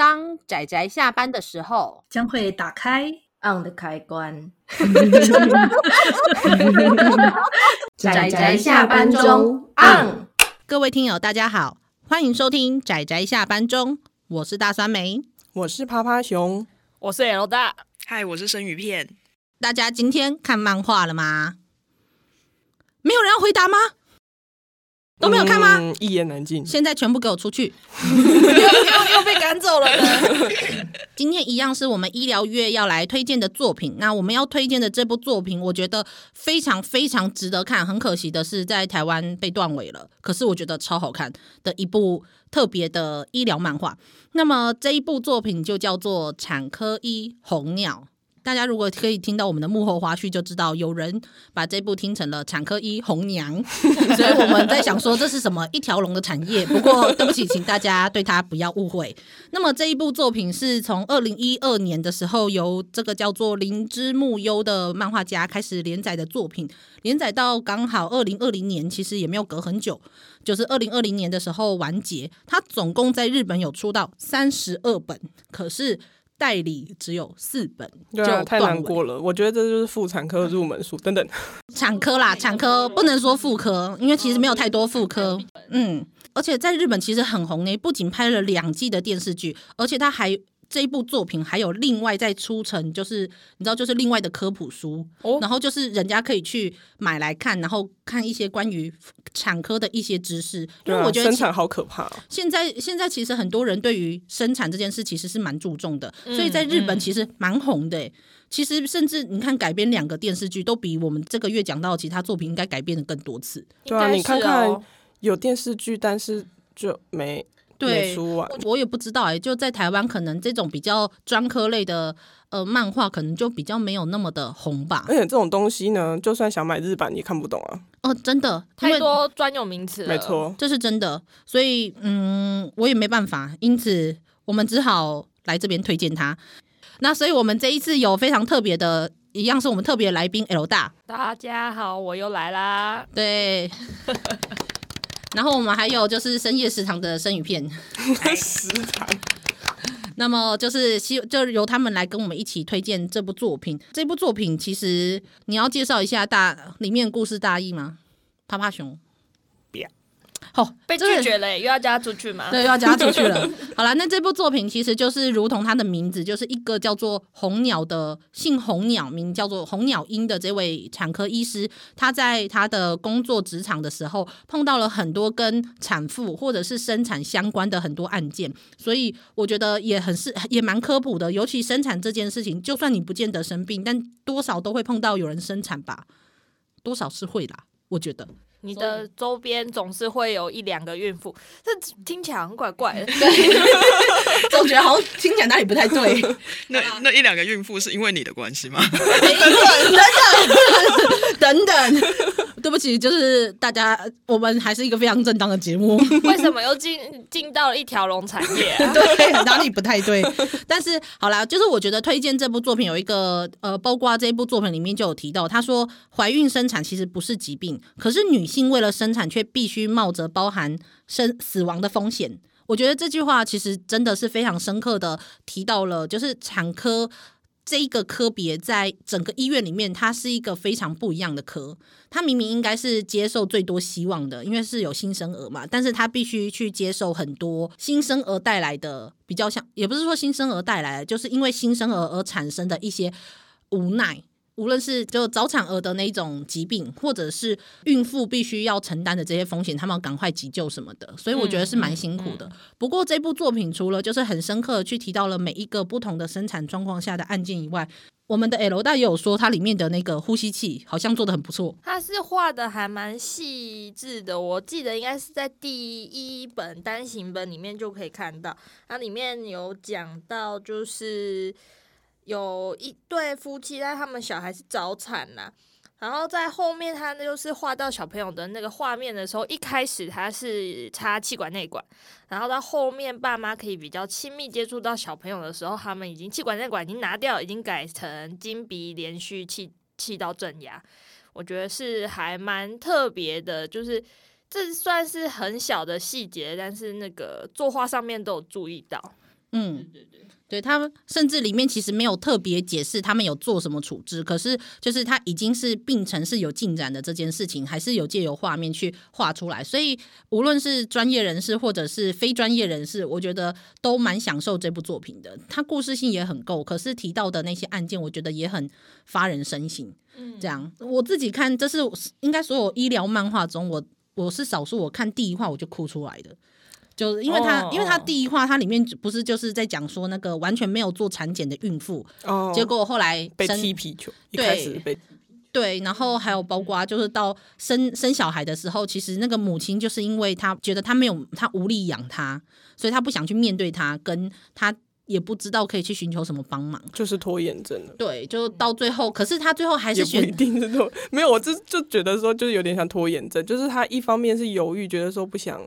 当仔仔下班的时候，将会打开 on 的开关。仔仔下班中 on。各位听友，大家好，欢迎收听仔仔下班中，我是大酸梅，我是趴趴熊，我是 L 大，嗨，我是生鱼片。大家今天看漫画了吗？没有人要回答吗？都没有看吗？嗯、一言难尽。现在全部给我出去！又 又被赶走了。今天一样是我们医疗月要来推荐的作品。那我们要推荐的这部作品，我觉得非常非常值得看。很可惜的是，在台湾被断尾了。可是我觉得超好看的一部特别的医疗漫画。那么这一部作品就叫做《产科医红鸟》。大家如果可以听到我们的幕后花絮，就知道有人把这部听成了产科医红娘，所以我们在想说这是什么一条龙的产业。不过对不起，请大家对他不要误会。那么这一部作品是从二零一二年的时候由这个叫做林之木优的漫画家开始连载的作品，连载到刚好二零二零年，其实也没有隔很久，就是二零二零年的时候完结。他总共在日本有出到三十二本，可是。代理只有四本，对啊，太难过了。我觉得这就是妇产科入门书，等等。产科啦，产科不能说妇科，因为其实没有太多妇科。嗯，而且在日本其实很红呢，不仅拍了两季的电视剧，而且他还。这一部作品还有另外再出成，就是你知道，就是另外的科普书，哦、然后就是人家可以去买来看，然后看一些关于产科的一些知识。因为我觉得、啊、生产好可怕、哦。现在现在其实很多人对于生产这件事其实是蛮注重的，所以在日本其实蛮红的。嗯、其实甚至你看改编两个电视剧，都比我们这个月讲到的其他作品应该改编的更多次。对啊，你看看有电视剧，但是就没。对，我也不知道哎、欸，就在台湾，可能这种比较专科类的呃漫画，可能就比较没有那么的红吧。而且这种东西呢，就算想买日版也看不懂啊。哦，真的，太多专有名词了。没错，这是真的。所以，嗯，我也没办法，因此我们只好来这边推荐它。那所以我们这一次有非常特别的，一样是我们特别来宾 L 大。大家好，我又来啦。对。然后我们还有就是深夜食堂的生鱼片，食堂。那么就是希就由他们来跟我们一起推荐这部作品。这部作品其实你要介绍一下大里面故事大意吗？趴趴熊。好、哦，被拒绝了，又要加出去吗？对，又要加出去了。好了，那这部作品其实就是如同它的名字，就是一个叫做红鸟的姓红鸟，名叫做红鸟英的这位产科医师，他在他的工作职场的时候碰到了很多跟产妇或者是生产相关的很多案件，所以我觉得也很是也蛮科普的。尤其生产这件事情，就算你不见得生病，但多少都会碰到有人生产吧，多少是会啦，我觉得。你的周边总是会有一两个孕妇，这听起来很怪怪的，对，总觉得好像听起来哪里不太对。那那一两个孕妇是因为你的关系吗？等等等等，对不起，就是大家，我们还是一个非常正当的节目。为什么又进进到了一条龙产业啊？对，哪里不太对？但是好啦，就是我觉得推荐这部作品有一个呃，包括这一部作品里面就有提到，他说怀孕生产其实不是疾病，可是女。性为了生产，却必须冒着包含生死亡的风险。我觉得这句话其实真的是非常深刻的提到了，就是产科这一个科别在整个医院里面，它是一个非常不一样的科。它明明应该是接受最多希望的，因为是有新生儿嘛，但是他必须去接受很多新生儿带来的比较像，也不是说新生儿带来的，就是因为新生儿而产生的一些无奈。无论是就早产儿的那一种疾病，或者是孕妇必须要承担的这些风险，他们要赶快急救什么的，所以我觉得是蛮辛苦的。嗯嗯嗯、不过这部作品除了就是很深刻的去提到了每一个不同的生产状况下的案件以外，我们的 L 大也有说它里面的那个呼吸器好像做的很不错。它是画的还蛮细致的，我记得应该是在第一本单行本里面就可以看到，它里面有讲到就是。有一对夫妻，但他们小孩是早产呐、然后在后面，他就是画到小朋友的那个画面的时候，一开始他是插气管内管，然后到后面爸妈可以比较亲密接触到小朋友的时候，他们已经气管内管已经拿掉，已经改成金鼻连续气气道正压。我觉得是还蛮特别的，就是这算是很小的细节，但是那个作画上面都有注意到。嗯，对对对。对他们，甚至里面其实没有特别解释他们有做什么处置，可是就是他已经是病程是有进展的这件事情，还是有借由画面去画出来。所以无论是专业人士或者是非专业人士，我觉得都蛮享受这部作品的。它故事性也很够，可是提到的那些案件，我觉得也很发人深省。嗯，这样我自己看，这是应该所有医疗漫画中，我我是少数我看第一话我就哭出来的。就是因为他，oh, 因为他第一话，它里面不是就是在讲说那个完全没有做产检的孕妇，oh, 结果后来被踢皮球，对，一开始被对，然后还有包括就是到生生小孩的时候，其实那个母亲就是因为她觉得她没有，她无力养他，所以她不想去面对他，跟他也不知道可以去寻求什么帮忙，就是拖延症了。对，就到最后，可是他最后还是选定是拖，没有，我就就觉得说，就是有点像拖延症，就是他一方面是犹豫，觉得说不想。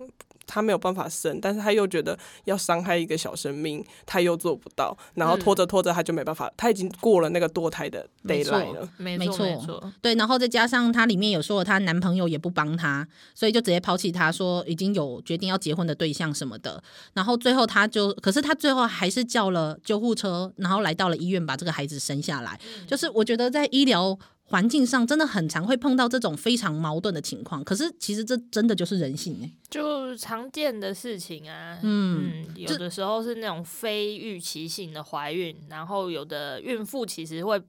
他没有办法生，但是他又觉得要伤害一个小生命，他又做不到，然后拖着拖着他就没办法，嗯、他已经过了那个堕胎的 deadline 了，没错没错，对，然后再加上她里面有说她男朋友也不帮她，所以就直接抛弃她说已经有决定要结婚的对象什么的，然后最后她就，可是她最后还是叫了救护车，然后来到了医院把这个孩子生下来，嗯、就是我觉得在医疗。环境上真的很常会碰到这种非常矛盾的情况，可是其实这真的就是人性哎，就常见的事情啊。嗯，嗯，有的时候是那种非预期性的怀孕，然后有的孕妇其实会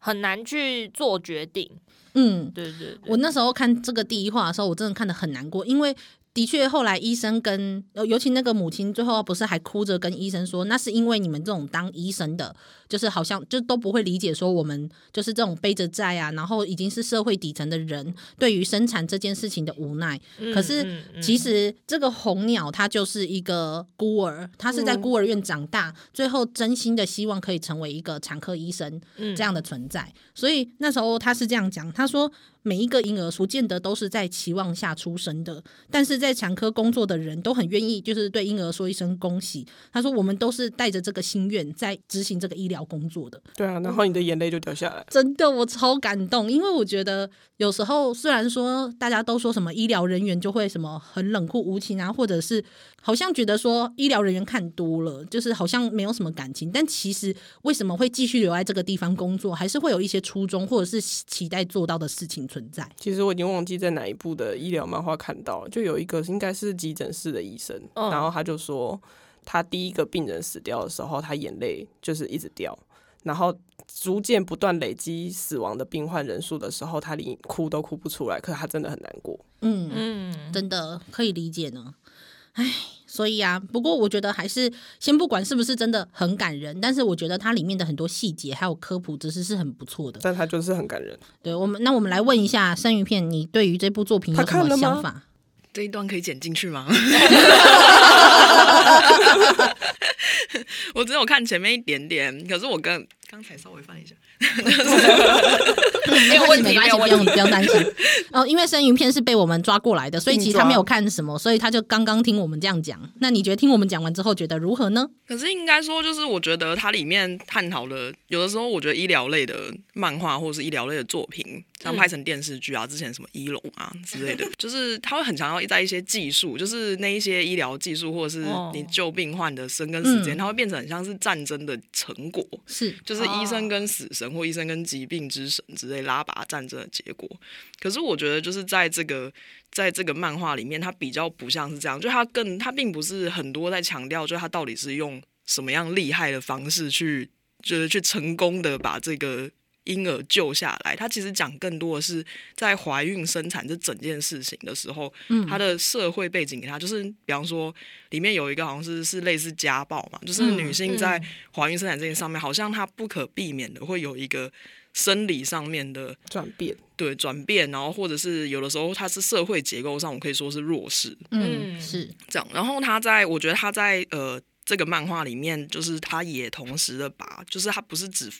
很难去做决定。嗯，对对对，我那时候看这个第一话的时候，我真的看得很难过，因为。的确，后来医生跟尤其那个母亲，最后不是还哭着跟医生说，那是因为你们这种当医生的，就是好像就都不会理解说我们就是这种背着债啊，然后已经是社会底层的人，对于生产这件事情的无奈。嗯、可是其实这个红鸟它就是一个孤儿，它是在孤儿院长大，嗯、最后真心的希望可以成为一个产科医生这样的存在。嗯、所以那时候他是这样讲，他说。每一个婴儿不见得都是在期望下出生的，但是在产科工作的人都很愿意，就是对婴儿说一声恭喜。他说：“我们都是带着这个心愿在执行这个医疗工作的。”对啊，然后你的眼泪就掉下来。真的，我超感动，因为我觉得有时候虽然说大家都说什么医疗人员就会什么很冷酷无情啊，或者是好像觉得说医疗人员看多了，就是好像没有什么感情，但其实为什么会继续留在这个地方工作，还是会有一些初衷或者是期待做到的事情。存在，其实我已经忘记在哪一部的医疗漫画看到了，就有一个应该是急诊室的医生，嗯、然后他就说，他第一个病人死掉的时候，他眼泪就是一直掉，然后逐渐不断累积死亡的病患人数的时候，他连哭都哭不出来，可是他真的很难过。嗯嗯，真的可以理解呢。唉。所以啊，不过我觉得还是先不管是不是真的很感人，但是我觉得它里面的很多细节还有科普知识是很不错的。但它就是很感人。对我们，那我们来问一下生鱼片，你对于这部作品有什么想法？这一段可以剪进去吗？我只有看前面一点点，可是我跟刚才稍微翻一下。没有问题，没关系，不用不用担心。哦，因为生鱼片是被我们抓过来的，所以其实他没有看什么，所以他就刚刚听我们这样讲。那你觉得听我们讲完之后觉得如何呢？可是应该说，就是我觉得它里面探讨了，有的时候我觉得医疗类的漫画或者是医疗类的作品，像拍成电视剧啊，之前什么医龙啊之类的，就是他会很强调在一些技术，就是那一些医疗技术或者是你救病患的生跟死间，它会变成很像是战争的成果，是就是医生跟死神。或医生跟疾病之神之类拉拔战争的结果，可是我觉得就是在这个在这个漫画里面，它比较不像是这样，就它更它并不是很多在强调，就它到底是用什么样厉害的方式去，就是去成功的把这个。婴儿救下来，他其实讲更多的是在怀孕生产这整件事情的时候，嗯，他的社会背景给他，就是比方说里面有一个好像是是类似家暴嘛，就是女性在怀孕生产这件上面，好像她不可避免的会有一个生理上面的转变，对转变，然后或者是有的时候她是社会结构上，我可以说是弱势，嗯，是这样。然后他在我觉得他在呃这个漫画里面，就是他也同时的把，就是他不是只。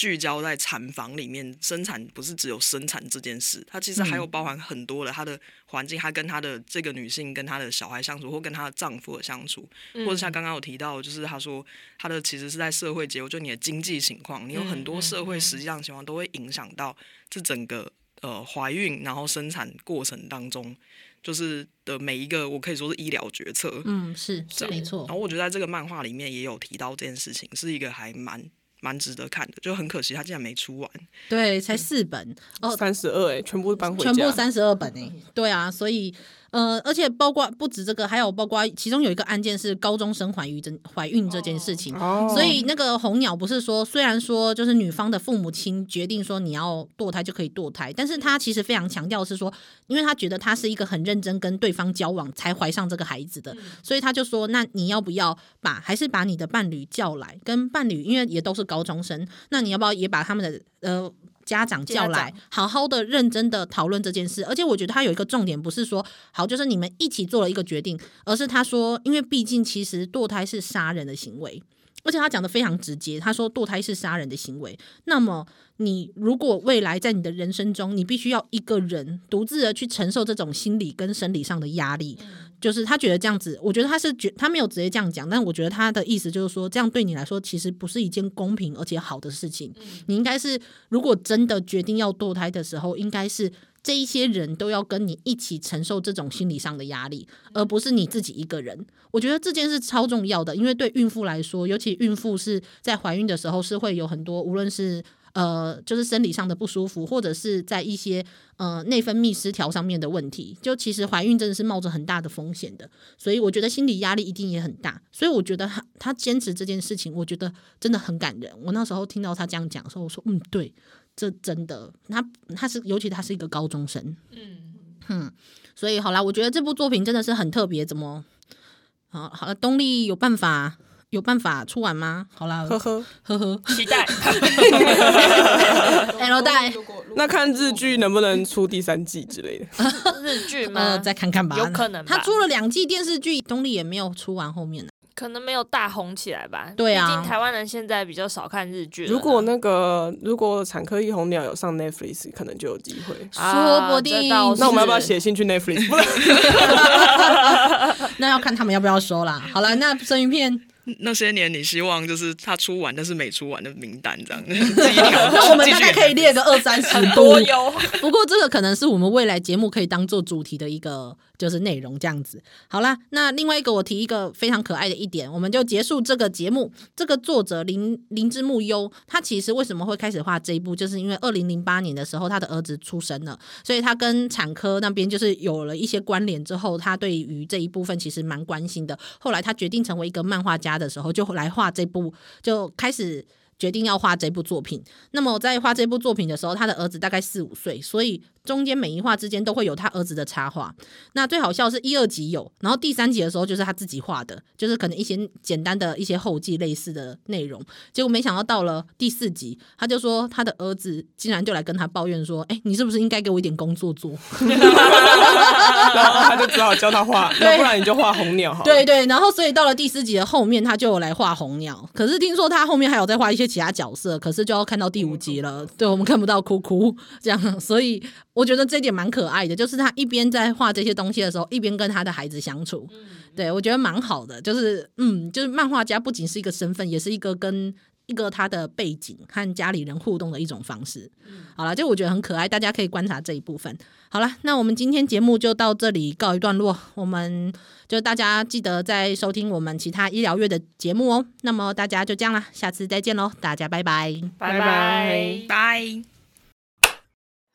聚焦在产房里面生产，不是只有生产这件事，它其实还有包含很多的她的环境，她跟她的这个女性跟她的小孩相处，或跟她的丈夫的相处，或者像刚刚有提到，就是她说她的其实是在社会结构，就你的经济情况，你有很多社会实际上情况都会影响到这整个呃怀孕然后生产过程当中，就是的每一个我可以说是医疗决策。嗯，是是没错。然后我觉得在这个漫画里面也有提到这件事情，是一个还蛮蛮值得看的，就很可惜他竟然没出完。对，才四本哦，三十二哎，全部搬回家，全部三十二本哎、欸，对啊，所以。呃，而且包括不止这个，还有包括其中有一个案件是高中生怀孕这怀孕这件事情，哦，所以那个红鸟不是说，虽然说就是女方的父母亲决定说你要堕胎就可以堕胎，但是他其实非常强调是说，因为他觉得他是一个很认真跟对方交往才怀上这个孩子的，所以他就说，那你要不要把还是把你的伴侣叫来，跟伴侣因为也都是高中生，那你要不要也把他们的呃。家长叫来，好好的、认真的讨论这件事。而且我觉得他有一个重点，不是说好，就是你们一起做了一个决定，而是他说，因为毕竟其实堕胎是杀人的行为，而且他讲的非常直接，他说堕胎是杀人的行为。那么你如果未来在你的人生中，你必须要一个人独自的去承受这种心理跟生理上的压力。就是他觉得这样子，我觉得他是觉他没有直接这样讲，但我觉得他的意思就是说，这样对你来说其实不是一件公平而且好的事情。你应该是，如果真的决定要堕胎的时候，应该是这一些人都要跟你一起承受这种心理上的压力，而不是你自己一个人。我觉得这件事超重要的，因为对孕妇来说，尤其孕妇是在怀孕的时候是会有很多，无论是。呃，就是生理上的不舒服，或者是在一些呃内分泌失调上面的问题，就其实怀孕真的是冒着很大的风险的，所以我觉得心理压力一定也很大。所以我觉得他他坚持这件事情，我觉得真的很感人。我那时候听到他这样讲的时候，我说嗯，对，这真的，他他是尤其他是一个高中生，嗯嗯，所以好啦，我觉得这部作品真的是很特别。怎么好好了，东立有办法。有办法出完吗？好啦，呵呵呵呵，期待。L 代，那看日剧能不能出第三季之类的？日剧吗？呃，再看看吧，有可能。他出了两季电视剧，东立也没有出完后面呢。可能没有大红起来吧。对啊，毕竟台湾人现在比较少看日剧。如果那个如果产科一红鸟有上 Netflix，可能就有机会。说不定。那我们要不要写信去 Netflix？那要看他们要不要收啦。好了，那生鱼片。那些年，你希望就是他出完，但是没出完的名单这样。那我们大概可以列个二三十 多哟。不过这个可能是我们未来节目可以当做主题的一个就是内容这样子。好啦，那另外一个我提一个非常可爱的一点，我们就结束这个节目。这个作者林林之木优，他其实为什么会开始画这一部，就是因为二零零八年的时候他的儿子出生了，所以他跟产科那边就是有了一些关联之后，他对于这一部分其实蛮关心的。后来他决定成为一个漫画家。的时候就来画这部，就开始决定要画这部作品。那么在画这部作品的时候，他的儿子大概四五岁，所以。中间每一画之间都会有他儿子的插画，那最好笑是一二集有，然后第三集的时候就是他自己画的，就是可能一些简单的一些后记类似的内容。结果没想到到了第四集，他就说他的儿子竟然就来跟他抱怨说：“哎、欸，你是不是应该给我一点工作做？”然后他就只好教他画，要不然你就画红鸟好。对对，然后所以到了第四集的后面，他就有来画红鸟。可是听说他后面还有在画一些其他角色，可是就要看到第五集了。对，我们看不到哭哭这样，所以。我觉得这一点蛮可爱的，就是他一边在画这些东西的时候，一边跟他的孩子相处。嗯、对我觉得蛮好的，就是嗯，就是漫画家不仅是一个身份，也是一个跟一个他的背景和家里人互动的一种方式。嗯、好了，就我觉得很可爱，大家可以观察这一部分。好了，那我们今天节目就到这里告一段落。我们就大家记得再收听我们其他医疗月的节目哦。那么大家就这样啦，下次再见喽，大家拜拜，拜拜，拜。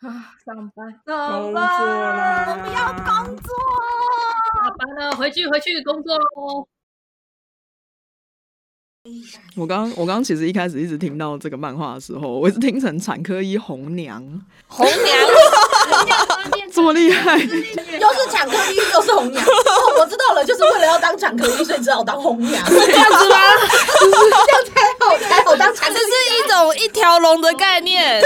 啊，上班，上班，我们要工作，下班了，回去，回去工作喽。我刚我刚其实一开始一直听到这个漫画的时候，我一直听成产科医红娘，红娘，这么厉害，又是产科医又是红娘，哦，我知道了，就是为了要当产科医，所以只好当红娘，这样子吗？这样才好 才好当产科医，这是一种一条龙的概念。